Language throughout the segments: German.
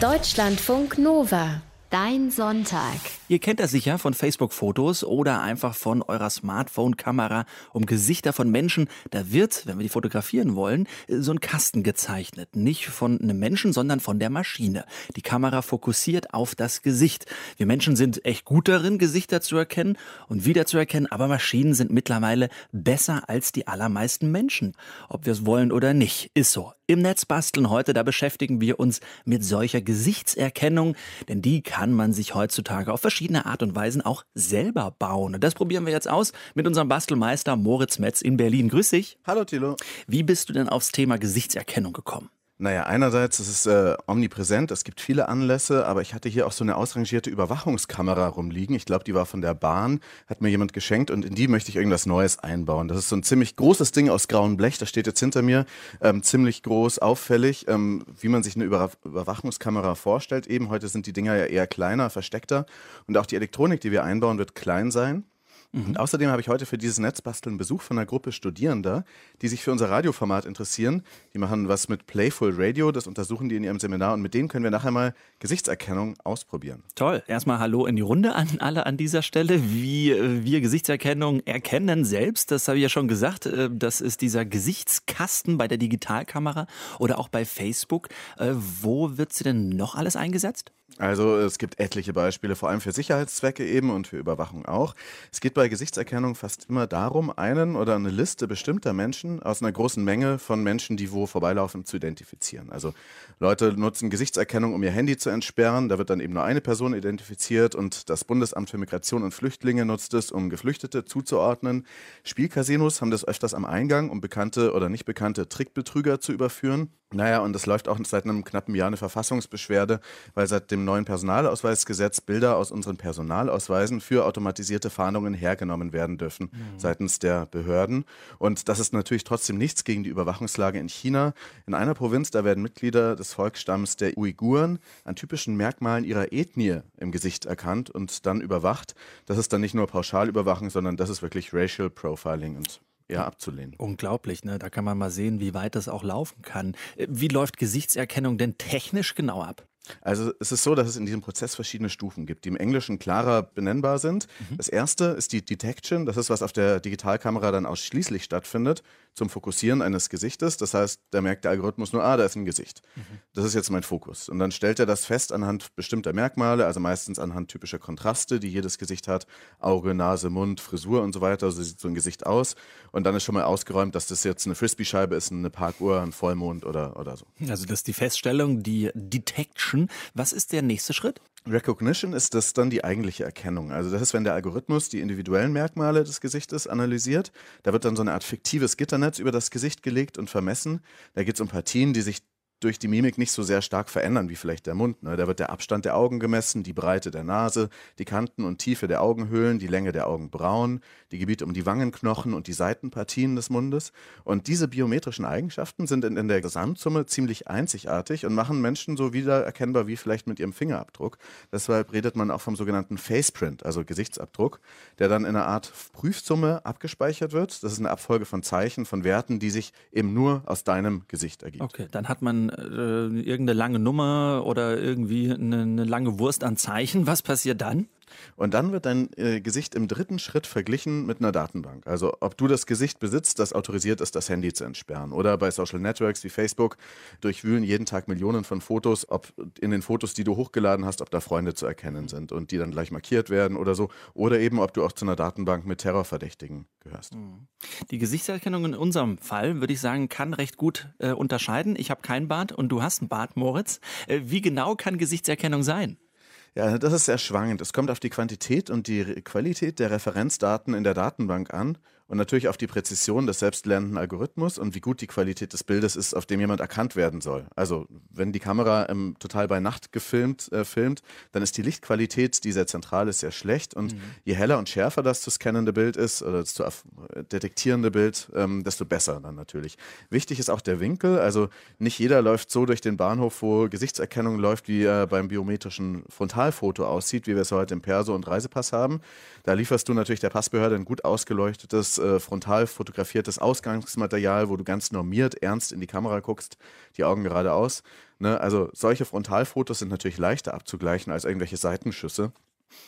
Deutschlandfunk Nova. Dein Sonntag. Ihr kennt das sicher von Facebook-Fotos oder einfach von eurer Smartphone-Kamera um Gesichter von Menschen. Da wird, wenn wir die fotografieren wollen, so ein Kasten gezeichnet. Nicht von einem Menschen, sondern von der Maschine. Die Kamera fokussiert auf das Gesicht. Wir Menschen sind echt gut darin, Gesichter zu erkennen und wiederzuerkennen, aber Maschinen sind mittlerweile besser als die allermeisten Menschen. Ob wir es wollen oder nicht, ist so. Im Netz basteln heute, da beschäftigen wir uns mit solcher Gesichtserkennung, denn die kann man sich heutzutage auf verschiedene Art und Weisen auch selber bauen. Und das probieren wir jetzt aus mit unserem Bastelmeister Moritz Metz in Berlin. Grüß dich. Hallo Thilo. Wie bist du denn aufs Thema Gesichtserkennung gekommen? Naja, einerseits ist es äh, omnipräsent, es gibt viele Anlässe, aber ich hatte hier auch so eine ausrangierte Überwachungskamera rumliegen. Ich glaube, die war von der Bahn, hat mir jemand geschenkt und in die möchte ich irgendwas Neues einbauen. Das ist so ein ziemlich großes Ding aus grauem Blech, das steht jetzt hinter mir, ähm, ziemlich groß, auffällig, ähm, wie man sich eine Über Überwachungskamera vorstellt. Eben heute sind die Dinger ja eher kleiner, versteckter und auch die Elektronik, die wir einbauen, wird klein sein. Und außerdem habe ich heute für dieses Netzbasteln Besuch von einer Gruppe Studierender, die sich für unser Radioformat interessieren. Die machen was mit Playful Radio, das untersuchen die in ihrem Seminar und mit denen können wir nachher mal Gesichtserkennung ausprobieren. Toll. Erstmal Hallo in die Runde an alle an dieser Stelle. Wie äh, wir Gesichtserkennung erkennen selbst, das habe ich ja schon gesagt, äh, das ist dieser Gesichtskasten bei der Digitalkamera oder auch bei Facebook. Äh, wo wird sie denn noch alles eingesetzt? Also es gibt etliche Beispiele, vor allem für Sicherheitszwecke eben und für Überwachung auch. Es geht bei Gesichtserkennung fast immer darum, einen oder eine Liste bestimmter Menschen aus einer großen Menge von Menschen, die wo vorbeilaufen, zu identifizieren. Also Leute nutzen Gesichtserkennung, um ihr Handy zu entsperren. Da wird dann eben nur eine Person identifiziert und das Bundesamt für Migration und Flüchtlinge nutzt es, um Geflüchtete zuzuordnen. Spielcasinos haben das öfters am Eingang, um bekannte oder nicht bekannte Trickbetrüger zu überführen. Naja, und es läuft auch seit einem knappen Jahr eine Verfassungsbeschwerde, weil seit dem neuen Personalausweisgesetz Bilder aus unseren Personalausweisen für automatisierte Fahndungen hergenommen werden dürfen mhm. seitens der Behörden. Und das ist natürlich trotzdem nichts gegen die Überwachungslage in China. In einer Provinz, da werden Mitglieder des Volksstamms der Uiguren an typischen Merkmalen ihrer Ethnie im Gesicht erkannt und dann überwacht. Das ist dann nicht nur Pauschalüberwachung, sondern das ist wirklich Racial Profiling und eher abzulehnen. Unglaublich, ne? Da kann man mal sehen, wie weit das auch laufen kann. Äh, wie läuft Gesichtserkennung denn technisch genau ab? Also es ist so, dass es in diesem Prozess verschiedene Stufen gibt, die im Englischen klarer benennbar sind. Mhm. Das erste ist die Detection, das ist, was auf der Digitalkamera dann ausschließlich stattfindet zum Fokussieren eines Gesichtes. Das heißt, da merkt der Algorithmus nur, ah, da ist ein Gesicht. Mhm. Das ist jetzt mein Fokus. Und dann stellt er das fest anhand bestimmter Merkmale, also meistens anhand typischer Kontraste, die jedes Gesicht hat. Auge, Nase, Mund, Frisur und so weiter. So sieht so ein Gesicht aus. Und dann ist schon mal ausgeräumt, dass das jetzt eine Frisbee-Scheibe ist, eine Parkuhr, ein Vollmond oder, oder so. Also das ist die Feststellung, die Detection. Was ist der nächste Schritt? Recognition ist das dann die eigentliche Erkennung. Also das ist, wenn der Algorithmus die individuellen Merkmale des Gesichtes analysiert. Da wird dann so eine Art fiktives Gitternetz über das Gesicht gelegt und vermessen. Da geht es um Partien, die sich durch die Mimik nicht so sehr stark verändern wie vielleicht der Mund. Ne? Da wird der Abstand der Augen gemessen, die Breite der Nase, die Kanten und Tiefe der Augenhöhlen, die Länge der Augenbrauen, die Gebiete um die Wangenknochen und die Seitenpartien des Mundes. Und diese biometrischen Eigenschaften sind in, in der Gesamtsumme ziemlich einzigartig und machen Menschen so wiedererkennbar wie vielleicht mit ihrem Fingerabdruck. Deshalb redet man auch vom sogenannten Faceprint, also Gesichtsabdruck, der dann in einer Art Prüfsumme abgespeichert wird. Das ist eine Abfolge von Zeichen, von Werten, die sich eben nur aus deinem Gesicht ergibt. Okay, dann hat man äh, irgendeine lange Nummer oder irgendwie eine, eine lange Wurst an Zeichen. Was passiert dann? Und dann wird dein äh, Gesicht im dritten Schritt verglichen mit einer Datenbank. Also ob du das Gesicht besitzt, das autorisiert ist, das Handy zu entsperren. Oder bei Social Networks wie Facebook durchwühlen jeden Tag Millionen von Fotos, ob in den Fotos, die du hochgeladen hast, ob da Freunde zu erkennen sind und die dann gleich markiert werden oder so. Oder eben, ob du auch zu einer Datenbank mit Terrorverdächtigen gehörst. Mhm. Die Gesichtserkennung in unserem Fall, würde ich sagen, kann recht gut äh, unterscheiden. Ich habe keinen Bart und du hast einen Bart, Moritz. Äh, wie genau kann Gesichtserkennung sein? Ja, das ist sehr schwankend. Es kommt auf die Quantität und die Qualität der Referenzdaten in der Datenbank an und natürlich auf die Präzision des selbstlernenden Algorithmus und wie gut die Qualität des Bildes ist, auf dem jemand erkannt werden soll. Also wenn die Kamera ähm, total bei Nacht gefilmt äh, filmt, dann ist die Lichtqualität, die sehr zentral ist, sehr schlecht und mhm. je heller und schärfer das zu scannende Bild ist oder das zu detektierende Bild, ähm, desto besser dann natürlich. Wichtig ist auch der Winkel, also nicht jeder läuft so durch den Bahnhof, wo Gesichtserkennung läuft, wie er beim biometrischen Frontalfoto aussieht, wie wir es heute im Perso und Reisepass haben. Da lieferst du natürlich der Passbehörde ein gut ausgeleuchtetes äh, frontal fotografiertes Ausgangsmaterial, wo du ganz normiert, ernst in die Kamera guckst, die Augen geradeaus. Ne? Also solche Frontalfotos sind natürlich leichter abzugleichen als irgendwelche Seitenschüsse.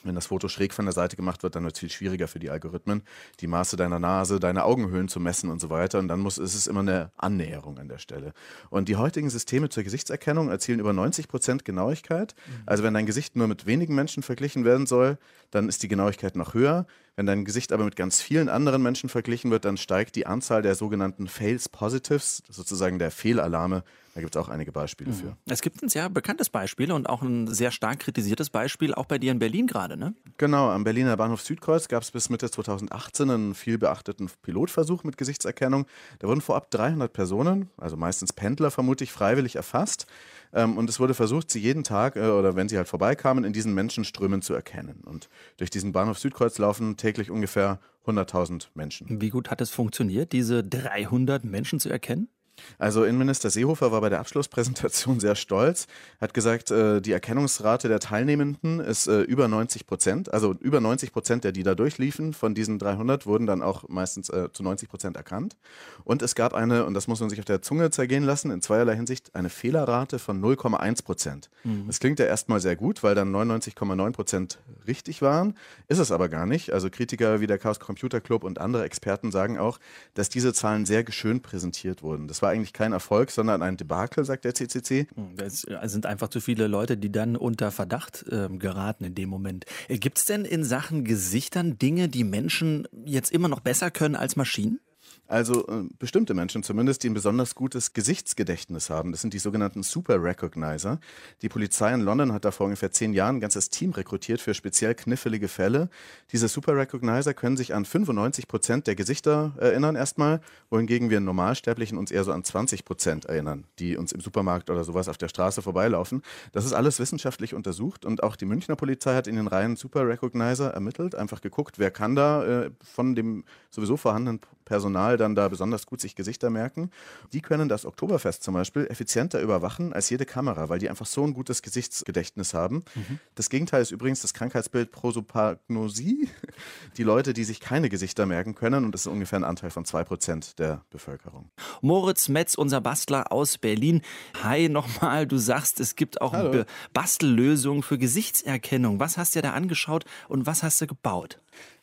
Wenn das Foto schräg von der Seite gemacht wird, dann wird es viel schwieriger für die Algorithmen, die Maße deiner Nase, deine Augenhöhlen zu messen und so weiter. Und dann muss, ist es immer eine Annäherung an der Stelle. Und die heutigen Systeme zur Gesichtserkennung erzielen über 90 Prozent Genauigkeit. Mhm. Also wenn dein Gesicht nur mit wenigen Menschen verglichen werden soll, dann ist die Genauigkeit noch höher. Wenn dein Gesicht aber mit ganz vielen anderen Menschen verglichen wird, dann steigt die Anzahl der sogenannten Fails Positives, sozusagen der Fehlalarme. Da gibt es auch einige Beispiele mhm. für. Es gibt ein sehr bekanntes Beispiel und auch ein sehr stark kritisiertes Beispiel, auch bei dir in Berlin gerade, ne? Genau, am Berliner Bahnhof Südkreuz gab es bis Mitte 2018 einen viel beachteten Pilotversuch mit Gesichtserkennung. Da wurden vorab 300 Personen, also meistens Pendler vermutlich, freiwillig erfasst. Ähm, und es wurde versucht, sie jeden Tag äh, oder wenn sie halt vorbeikamen, in diesen Menschenströmen zu erkennen. Und durch diesen Bahnhof Südkreuz laufen täglich ungefähr 100.000 Menschen. Wie gut hat es funktioniert, diese 300 Menschen zu erkennen? Also Innenminister Seehofer war bei der Abschlusspräsentation sehr stolz, hat gesagt, äh, die Erkennungsrate der Teilnehmenden ist äh, über 90 Prozent. Also über 90 Prozent der, die da durchliefen, von diesen 300 wurden dann auch meistens äh, zu 90 Prozent erkannt. Und es gab eine, und das muss man sich auf der Zunge zergehen lassen, in zweierlei Hinsicht eine Fehlerrate von 0,1 Prozent. Mhm. Das klingt ja erstmal sehr gut, weil dann 99,9 Prozent richtig waren. Ist es aber gar nicht. Also Kritiker wie der Chaos Computer Club und andere Experten sagen auch, dass diese Zahlen sehr geschönt präsentiert wurden. Das war eigentlich kein Erfolg, sondern ein Debakel, sagt der CCC. Es hm, sind einfach zu viele Leute, die dann unter Verdacht äh, geraten in dem Moment. Äh, Gibt es denn in Sachen Gesichtern Dinge, die Menschen jetzt immer noch besser können als Maschinen? Also äh, bestimmte Menschen zumindest, die ein besonders gutes Gesichtsgedächtnis haben. Das sind die sogenannten Super Recognizer. Die Polizei in London hat da vor ungefähr zehn Jahren ein ganzes Team rekrutiert für speziell knifflige Fälle. Diese Super Recognizer können sich an 95 Prozent der Gesichter erinnern erstmal, wohingegen wir Normalsterblichen uns eher so an 20 Prozent erinnern, die uns im Supermarkt oder sowas auf der Straße vorbeilaufen. Das ist alles wissenschaftlich untersucht und auch die Münchner Polizei hat in den Reihen Super Recognizer ermittelt, einfach geguckt, wer kann da äh, von dem sowieso vorhandenen Personal dann da besonders gut sich Gesichter merken. Die können das Oktoberfest zum Beispiel effizienter überwachen als jede Kamera, weil die einfach so ein gutes Gesichtsgedächtnis haben. Mhm. Das Gegenteil ist übrigens das Krankheitsbild Prosopagnosie. Die Leute, die sich keine Gesichter merken können, und das ist ungefähr ein Anteil von 2% der Bevölkerung. Moritz Metz, unser Bastler aus Berlin. Hi nochmal, du sagst, es gibt auch. Bastellösungen für Gesichtserkennung. Was hast du dir da angeschaut und was hast du gebaut?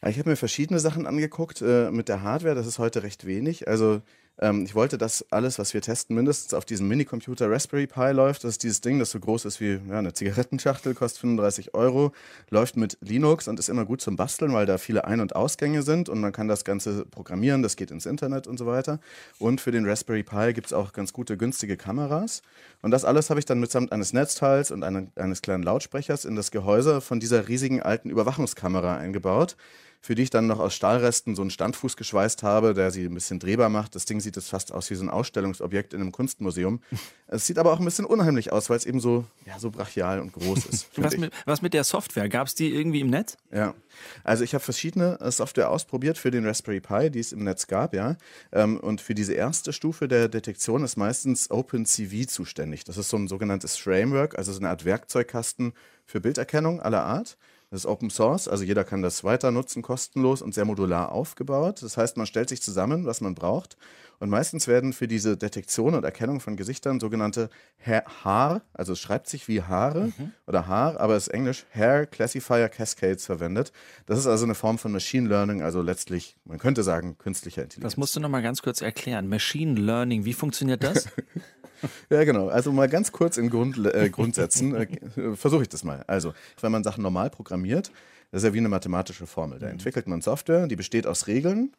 Ich habe mir verschiedene Sachen angeguckt äh, mit der Hardware. Das ist heute recht wenig. Also ähm, ich wollte, dass alles, was wir testen, mindestens auf diesem Minicomputer Raspberry Pi läuft. Das ist dieses Ding, das so groß ist wie ja, eine Zigarettenschachtel, kostet 35 Euro, läuft mit Linux und ist immer gut zum Basteln, weil da viele Ein- und Ausgänge sind und man kann das Ganze programmieren, das geht ins Internet und so weiter. Und für den Raspberry Pi gibt es auch ganz gute, günstige Kameras. Und das alles habe ich dann mitsamt eines Netzteils und eine, eines kleinen Lautsprechers in das Gehäuse von dieser riesigen alten Überwachungskamera eingebaut für die ich dann noch aus Stahlresten so einen Standfuß geschweißt habe, der sie ein bisschen drehbar macht. Das Ding sieht jetzt fast aus wie so ein Ausstellungsobjekt in einem Kunstmuseum. es sieht aber auch ein bisschen unheimlich aus, weil es eben so, ja, so brachial und groß ist. was, mit, was mit der Software? Gab es die irgendwie im Netz? Ja, also ich habe verschiedene äh, Software ausprobiert für den Raspberry Pi, die es im Netz gab, ja. Ähm, und für diese erste Stufe der Detektion ist meistens OpenCV zuständig. Das ist so ein sogenanntes Framework, also so eine Art Werkzeugkasten für Bilderkennung aller Art. Das ist Open Source, also jeder kann das weiter nutzen, kostenlos und sehr modular aufgebaut. Das heißt, man stellt sich zusammen, was man braucht. Und meistens werden für diese Detektion und Erkennung von Gesichtern sogenannte Haar, also es schreibt sich wie Haare mhm. oder Haar, aber es ist Englisch Hair Classifier Cascades verwendet. Das ist also eine Form von Machine Learning, also letztlich, man könnte sagen, künstlicher Intelligenz. Das musst du nochmal ganz kurz erklären. Machine Learning, wie funktioniert das? Ja, genau. Also mal ganz kurz in Grund, äh, Grundsätzen äh, versuche ich das mal. Also, wenn man Sachen normal programmiert, das ist ja wie eine mathematische Formel. Da mhm. entwickelt man Software, die besteht aus Regeln,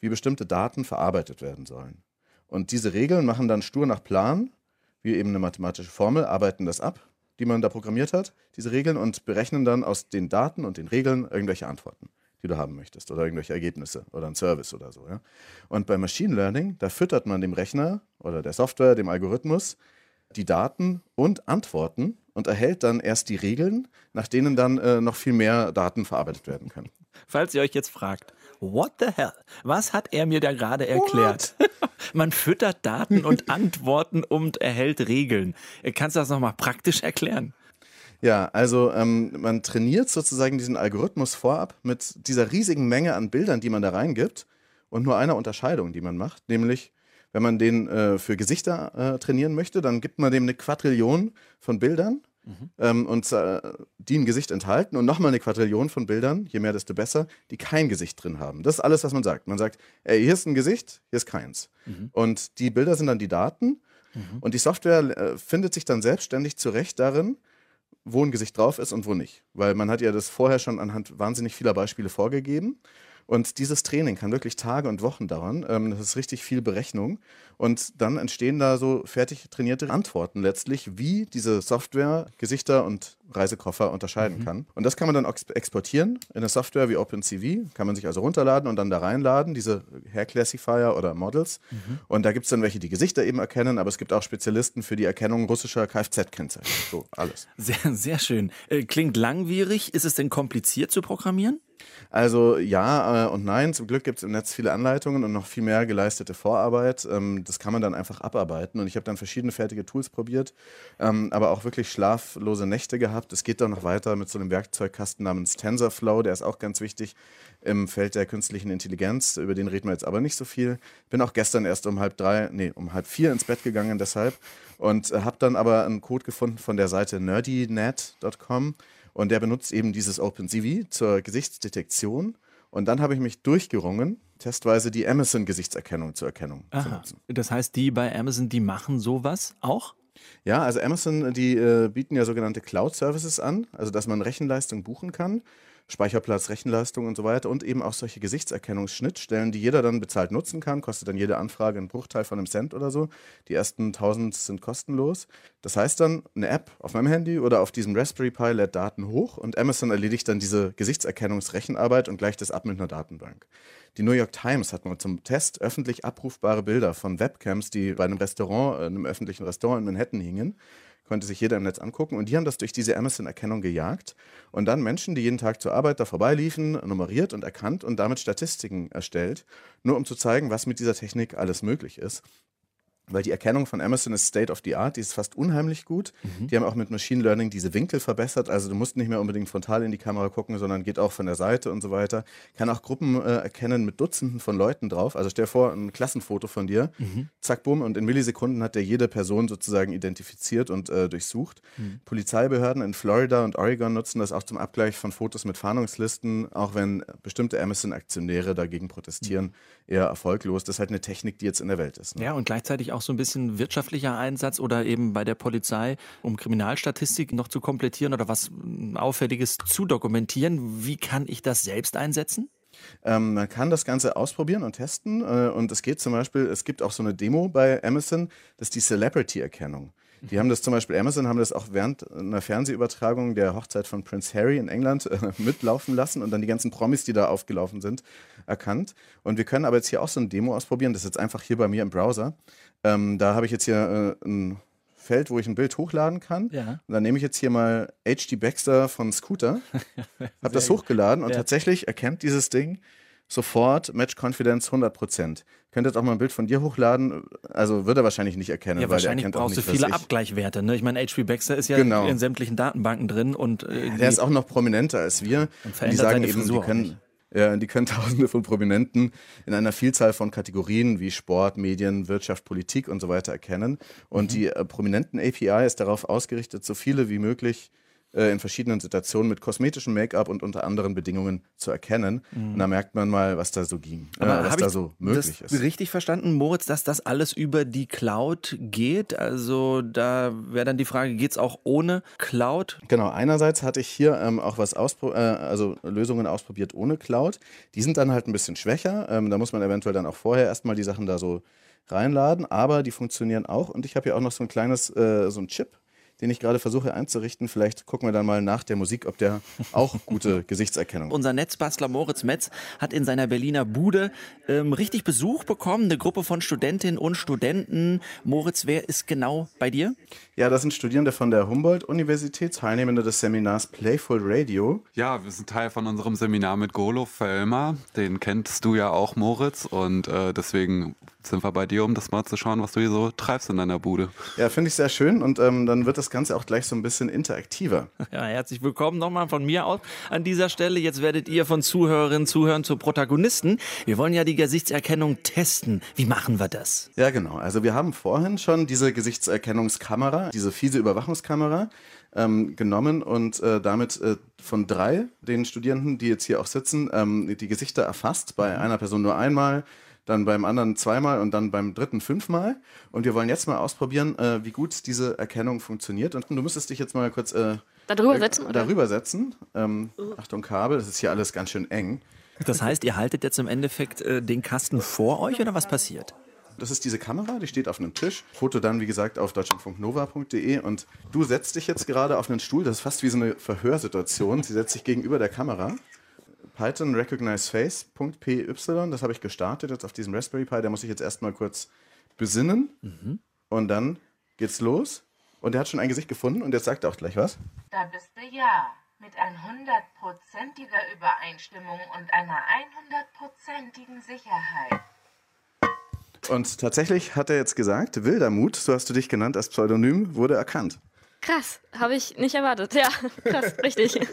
wie bestimmte Daten verarbeitet werden sollen. Und diese Regeln machen dann stur nach Plan, wie eben eine mathematische Formel, arbeiten das ab, die man da programmiert hat, diese Regeln, und berechnen dann aus den Daten und den Regeln irgendwelche Antworten die du haben möchtest oder irgendwelche Ergebnisse oder ein Service oder so. Ja? Und bei Machine Learning, da füttert man dem Rechner oder der Software, dem Algorithmus, die Daten und Antworten und erhält dann erst die Regeln, nach denen dann äh, noch viel mehr Daten verarbeitet werden können. Falls ihr euch jetzt fragt, what the hell? Was hat er mir da gerade erklärt? Man füttert Daten und Antworten und erhält Regeln. Kannst du das nochmal praktisch erklären? Ja, also ähm, man trainiert sozusagen diesen Algorithmus vorab mit dieser riesigen Menge an Bildern, die man da reingibt und nur einer Unterscheidung, die man macht, nämlich wenn man den äh, für Gesichter äh, trainieren möchte, dann gibt man dem eine Quadrillion von Bildern mhm. ähm, und äh, die ein Gesicht enthalten und nochmal eine Quadrillion von Bildern, je mehr, desto besser, die kein Gesicht drin haben. Das ist alles, was man sagt. Man sagt, ey, hier ist ein Gesicht, hier ist keins. Mhm. Und die Bilder sind dann die Daten mhm. und die Software äh, findet sich dann selbstständig zurecht darin, wo ein Gesicht drauf ist und wo nicht. Weil man hat ja das vorher schon anhand wahnsinnig vieler Beispiele vorgegeben. Und dieses Training kann wirklich Tage und Wochen dauern. Ähm, das ist richtig viel Berechnung. Und dann entstehen da so fertig trainierte Antworten letztlich, wie diese Software Gesichter und Reisekoffer unterscheiden mhm. kann. Und das kann man dann exportieren in eine Software wie OpenCV. Kann man sich also runterladen und dann da reinladen, diese Hair Classifier oder Models. Mhm. Und da gibt es dann welche, die Gesichter eben erkennen, aber es gibt auch Spezialisten für die Erkennung russischer Kfz-Kennzeichen. So, alles. Sehr, sehr schön. Äh, klingt langwierig. Ist es denn kompliziert zu programmieren? Also ja äh, und nein. Zum Glück gibt es im Netz viele Anleitungen und noch viel mehr geleistete Vorarbeit. Ähm, das kann man dann einfach abarbeiten. Und ich habe dann verschiedene fertige Tools probiert, ähm, aber auch wirklich schlaflose Nächte gehabt. Es geht dann noch weiter mit so einem Werkzeugkasten namens TensorFlow. Der ist auch ganz wichtig im Feld der künstlichen Intelligenz. Über den reden wir jetzt aber nicht so viel. Bin auch gestern erst um halb drei, nee, um halb vier ins Bett gegangen deshalb und äh, habe dann aber einen Code gefunden von der Seite nerdynet.com und der benutzt eben dieses OpenCV zur Gesichtsdetektion. Und dann habe ich mich durchgerungen, testweise die Amazon-Gesichtserkennung zur Erkennung Aha. zu nutzen. Das heißt, die bei Amazon, die machen sowas auch? Ja, also Amazon, die äh, bieten ja sogenannte Cloud-Services an, also dass man Rechenleistung buchen kann. Speicherplatz, Rechenleistung und so weiter und eben auch solche Gesichtserkennungsschnittstellen, die jeder dann bezahlt nutzen kann. Kostet dann jede Anfrage einen Bruchteil von einem Cent oder so. Die ersten 1000 sind kostenlos. Das heißt dann, eine App auf meinem Handy oder auf diesem Raspberry Pi lädt Daten hoch und Amazon erledigt dann diese Gesichtserkennungsrechenarbeit und gleicht das ab mit einer Datenbank. Die New York Times hat mal zum Test öffentlich abrufbare Bilder von Webcams, die bei einem Restaurant, äh, einem öffentlichen Restaurant in Manhattan hingen, konnte sich jeder im Netz angucken. Und die haben das durch diese Amazon-Erkennung gejagt und dann Menschen, die jeden Tag zur Arbeit da vorbeiliefen, nummeriert und erkannt und damit Statistiken erstellt, nur um zu zeigen, was mit dieser Technik alles möglich ist weil die Erkennung von Amazon ist State of the Art, die ist fast unheimlich gut. Mhm. Die haben auch mit Machine Learning diese Winkel verbessert, also du musst nicht mehr unbedingt frontal in die Kamera gucken, sondern geht auch von der Seite und so weiter. Kann auch Gruppen äh, erkennen mit Dutzenden von Leuten drauf. Also stell dir vor, ein Klassenfoto von dir, mhm. zack, bumm, und in Millisekunden hat der jede Person sozusagen identifiziert und äh, durchsucht. Mhm. Polizeibehörden in Florida und Oregon nutzen das auch zum Abgleich von Fotos mit Fahndungslisten, auch wenn bestimmte Amazon-Aktionäre dagegen protestieren, mhm. eher erfolglos. Das ist halt eine Technik, die jetzt in der Welt ist. Ne? Ja, und gleichzeitig auch auch so ein bisschen wirtschaftlicher Einsatz oder eben bei der Polizei, um Kriminalstatistik noch zu komplettieren oder was Auffälliges zu dokumentieren. Wie kann ich das selbst einsetzen? Ähm, man kann das Ganze ausprobieren und testen. Äh, und es geht zum Beispiel, es gibt auch so eine Demo bei Amazon, das ist die Celebrity-Erkennung. Die haben das zum Beispiel, Amazon haben das auch während einer Fernsehübertragung der Hochzeit von Prince Harry in England äh, mitlaufen lassen und dann die ganzen Promis, die da aufgelaufen sind, erkannt. Und wir können aber jetzt hier auch so ein Demo ausprobieren. Das ist jetzt einfach hier bei mir im Browser. Ähm, da habe ich jetzt hier äh, ein Feld, wo ich ein Bild hochladen kann. Ja. Und dann nehme ich jetzt hier mal HD Baxter von Scooter, habe das hochgeladen und ja. tatsächlich erkennt dieses Ding sofort Match Confidence 100%. Könnt jetzt auch mal ein Bild von dir hochladen. Also wird er wahrscheinlich nicht erkennen. Ja, wahrscheinlich brauchst du viele Abgleichwerte. Ne? Ich meine, HP Baxter ist ja genau. in sämtlichen Datenbanken drin. und äh, Der ist auch noch prominenter als wir. Und die sagen eben, die können, ja, die können Tausende von Prominenten in einer Vielzahl von Kategorien wie Sport, Medien, Wirtschaft, Politik und so weiter erkennen. Und mhm. die äh, prominenten API ist darauf ausgerichtet, so viele wie möglich äh, in verschiedenen Situationen mit kosmetischem Make-up und unter anderen Bedingungen zu erkennen. Mhm. Und da merkt man mal, was da so ging, Aber äh, was da so möglich ist. Richtig verstanden, Moritz, dass das alles über die Cloud geht? Also da wäre dann die Frage, geht es auch ohne Cloud? Genau, einerseits hatte ich hier ähm, auch was auspro äh, also Lösungen ausprobiert ohne Cloud. Die sind dann halt ein bisschen schwächer. Ähm, da muss man eventuell dann auch vorher erstmal die Sachen da so reinladen, aber die funktionieren auch. Und ich habe hier auch noch so ein kleines, äh, so ein Chip den ich gerade versuche einzurichten. Vielleicht gucken wir dann mal nach der Musik, ob der auch gute Gesichtserkennung hat. Unser Netzbastler Moritz Metz hat in seiner Berliner Bude ähm, richtig Besuch bekommen, eine Gruppe von Studentinnen und Studenten. Moritz, wer ist genau bei dir? Ja, das sind Studierende von der Humboldt-Universität, Teilnehmende des Seminars Playful Radio. Ja, wir sind Teil von unserem Seminar mit Golo Völmer. Den kennst du ja auch, Moritz. Und äh, deswegen sind wir bei dir, um das mal zu schauen, was du hier so treibst in deiner Bude. Ja, finde ich sehr schön. Und ähm, dann wird das das Ganze auch gleich so ein bisschen interaktiver. Ja, herzlich willkommen nochmal von mir aus an dieser Stelle. Jetzt werdet ihr von Zuhörerinnen, Zuhörern zu Protagonisten. Wir wollen ja die Gesichtserkennung testen. Wie machen wir das? Ja, genau. Also wir haben vorhin schon diese Gesichtserkennungskamera, diese fiese Überwachungskamera ähm, genommen und äh, damit äh, von drei den Studierenden, die jetzt hier auch sitzen, ähm, die Gesichter erfasst. Bei einer Person nur einmal, dann beim anderen zweimal und dann beim dritten fünfmal. Und wir wollen jetzt mal ausprobieren, äh, wie gut diese Erkennung funktioniert. Und du müsstest dich jetzt mal kurz äh, darüber setzen. Oder? Darüber setzen. Ähm, Achtung, Kabel, das ist hier alles ganz schön eng. Das heißt, ihr haltet jetzt im Endeffekt äh, den Kasten vor euch oder was passiert? Das ist diese Kamera, die steht auf einem Tisch. Foto dann, wie gesagt, auf deutschlandfunknova.de. Und du setzt dich jetzt gerade auf einen Stuhl. Das ist fast wie so eine Verhörsituation. Sie setzt sich gegenüber der Kamera. Python Recognize Face.py, das habe ich gestartet jetzt auf diesem Raspberry Pi. Der muss ich jetzt erstmal kurz besinnen. Mhm. Und dann geht's los. Und er hat schon ein Gesicht gefunden und jetzt sagt er auch gleich was. Da bist du ja. Mit einer hundertprozentiger Übereinstimmung und einer 100%igen Sicherheit. Und tatsächlich hat er jetzt gesagt, Wildermut, so hast du dich genannt als Pseudonym, wurde erkannt. Krass, habe ich nicht erwartet. Ja, krass, richtig.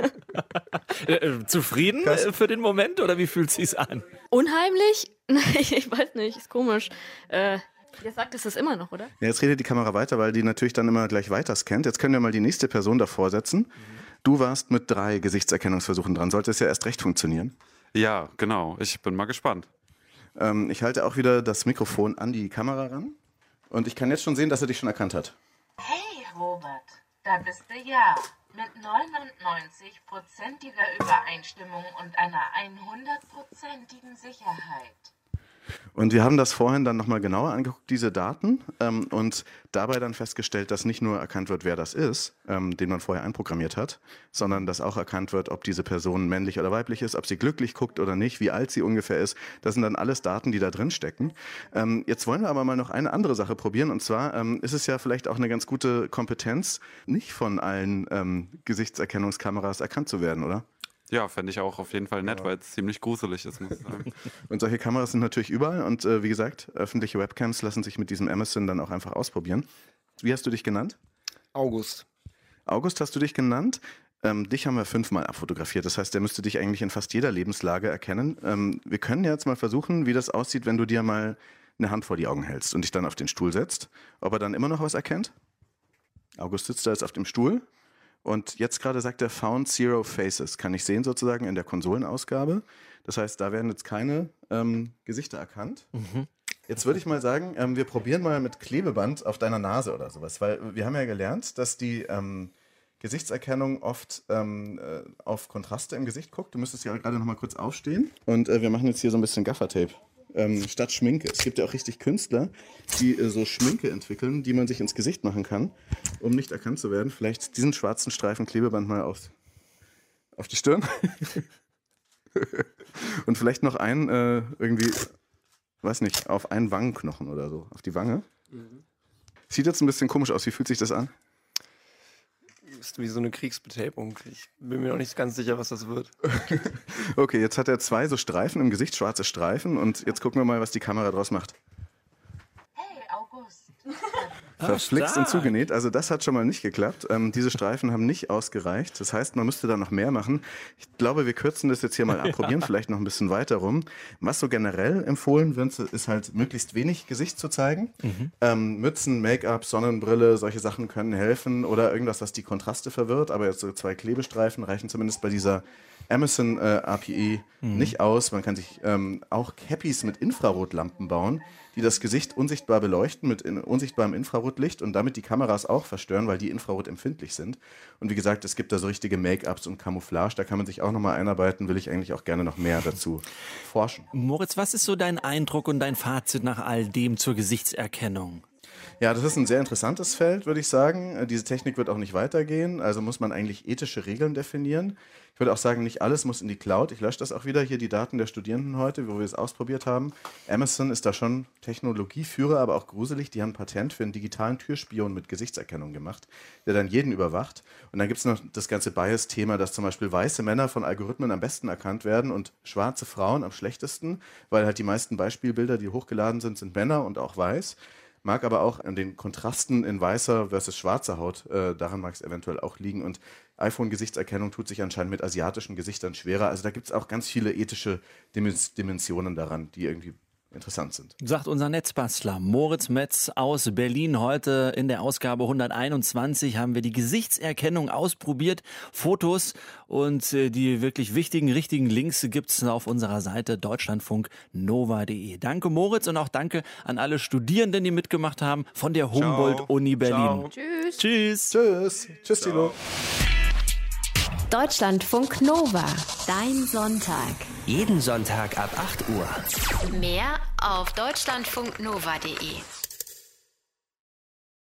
Äh, äh, zufrieden krass. für den Moment oder wie fühlt es sich an? Unheimlich? ich weiß nicht, ist komisch. Äh, Ihr sagt es ist immer noch, oder? Ja, jetzt redet die Kamera weiter, weil die natürlich dann immer gleich weiter scannt. Jetzt können wir mal die nächste Person davor setzen. Mhm. Du warst mit drei Gesichtserkennungsversuchen dran. Sollte es ja erst recht funktionieren. Ja, genau. Ich bin mal gespannt. Ähm, ich halte auch wieder das Mikrofon an die Kamera ran. Und ich kann jetzt schon sehen, dass er dich schon erkannt hat. Hey, Robert, da bist du ja. Mit 99%iger Übereinstimmung und einer 100%igen Sicherheit. Und wir haben das vorhin dann nochmal genauer angeguckt, diese Daten, ähm, und dabei dann festgestellt, dass nicht nur erkannt wird, wer das ist, ähm, den man vorher einprogrammiert hat, sondern dass auch erkannt wird, ob diese Person männlich oder weiblich ist, ob sie glücklich guckt oder nicht, wie alt sie ungefähr ist. Das sind dann alles Daten, die da drin stecken. Ähm, jetzt wollen wir aber mal noch eine andere Sache probieren, und zwar ähm, ist es ja vielleicht auch eine ganz gute Kompetenz, nicht von allen ähm, Gesichtserkennungskameras erkannt zu werden, oder? Ja, fände ich auch auf jeden Fall nett, ja. weil es ziemlich gruselig ist, muss ich sagen. und solche Kameras sind natürlich überall und äh, wie gesagt, öffentliche Webcams lassen sich mit diesem Amazon dann auch einfach ausprobieren. Wie hast du dich genannt? August. August hast du dich genannt. Ähm, dich haben wir fünfmal abfotografiert. Das heißt, der müsste dich eigentlich in fast jeder Lebenslage erkennen. Ähm, wir können jetzt mal versuchen, wie das aussieht, wenn du dir mal eine Hand vor die Augen hältst und dich dann auf den Stuhl setzt. Ob er dann immer noch was erkennt? August sitzt da jetzt auf dem Stuhl. Und jetzt gerade sagt er Found Zero Faces. Kann ich sehen sozusagen in der Konsolenausgabe. Das heißt, da werden jetzt keine ähm, Gesichter erkannt. Mhm. Jetzt würde ich mal sagen, ähm, wir probieren mal mit Klebeband auf deiner Nase oder sowas, weil wir haben ja gelernt, dass die ähm, Gesichtserkennung oft ähm, äh, auf Kontraste im Gesicht guckt. Du müsstest ja gerade noch mal kurz aufstehen und äh, wir machen jetzt hier so ein bisschen Gaffertape ähm, statt Schminke. Es gibt ja auch richtig Künstler, die äh, so Schminke entwickeln, die man sich ins Gesicht machen kann, um nicht erkannt zu werden. Vielleicht diesen schwarzen Streifen Klebeband mal auf, auf die Stirn. Und vielleicht noch einen äh, irgendwie, weiß nicht, auf einen Wangenknochen oder so, auf die Wange. Mhm. Sieht jetzt ein bisschen komisch aus. Wie fühlt sich das an? Ist wie so eine Kriegsbetäubung. Ich bin mir noch nicht ganz sicher, was das wird. okay, jetzt hat er zwei so Streifen im Gesicht, schwarze Streifen. Und jetzt gucken wir mal, was die Kamera draus macht. Hey, August. Verflixt und zugenäht. Also das hat schon mal nicht geklappt. Ähm, diese Streifen haben nicht ausgereicht. Das heißt, man müsste da noch mehr machen. Ich glaube, wir kürzen das jetzt hier mal ab, probieren vielleicht noch ein bisschen weiter rum. Was so generell empfohlen wird, ist halt möglichst wenig Gesicht zu zeigen. Mhm. Ähm, Mützen, Make-up, Sonnenbrille, solche Sachen können helfen oder irgendwas, was die Kontraste verwirrt. Aber jetzt so zwei Klebestreifen reichen zumindest bei dieser Amazon äh, API mhm. nicht aus. Man kann sich ähm, auch Cappies mit Infrarotlampen bauen, die das Gesicht unsichtbar beleuchten mit in, unsichtbarem Infrarotlicht und damit die Kameras auch verstören, weil die infrarotempfindlich sind. Und wie gesagt, es gibt da so richtige Make-ups und Camouflage, da kann man sich auch nochmal einarbeiten, will ich eigentlich auch gerne noch mehr dazu forschen. Moritz, was ist so dein Eindruck und dein Fazit nach all dem zur Gesichtserkennung? Ja, das ist ein sehr interessantes Feld, würde ich sagen. Äh, diese Technik wird auch nicht weitergehen, also muss man eigentlich ethische Regeln definieren. Ich würde auch sagen, nicht alles muss in die Cloud. Ich lösche das auch wieder hier, die Daten der Studierenden heute, wo wir es ausprobiert haben. Amazon ist da schon Technologieführer, aber auch gruselig. Die haben ein Patent für einen digitalen Türspion mit Gesichtserkennung gemacht, der dann jeden überwacht. Und dann gibt es noch das ganze Bias-Thema, dass zum Beispiel weiße Männer von Algorithmen am besten erkannt werden und schwarze Frauen am schlechtesten, weil halt die meisten Beispielbilder, die hochgeladen sind, sind Männer und auch weiß. Mag aber auch an den Kontrasten in weißer versus schwarzer Haut, äh, daran mag es eventuell auch liegen. Und iPhone-Gesichtserkennung tut sich anscheinend mit asiatischen Gesichtern schwerer. Also da gibt es auch ganz viele ethische Dimens Dimensionen daran, die irgendwie interessant sind. Sagt unser Netzbastler Moritz Metz aus Berlin. Heute in der Ausgabe 121 haben wir die Gesichtserkennung ausprobiert. Fotos und äh, die wirklich wichtigen, richtigen Links gibt's auf unserer Seite deutschlandfunknova.de. Danke Moritz und auch danke an alle Studierenden, die mitgemacht haben von der Humboldt-Uni Berlin. Ciao. Tschüss. Tschüss. Tschüss. Tschüss, Tilo. Deutschlandfunk Nova. Dein Sonntag. Jeden Sonntag ab 8 Uhr. Mehr auf deutschlandfunknova.de.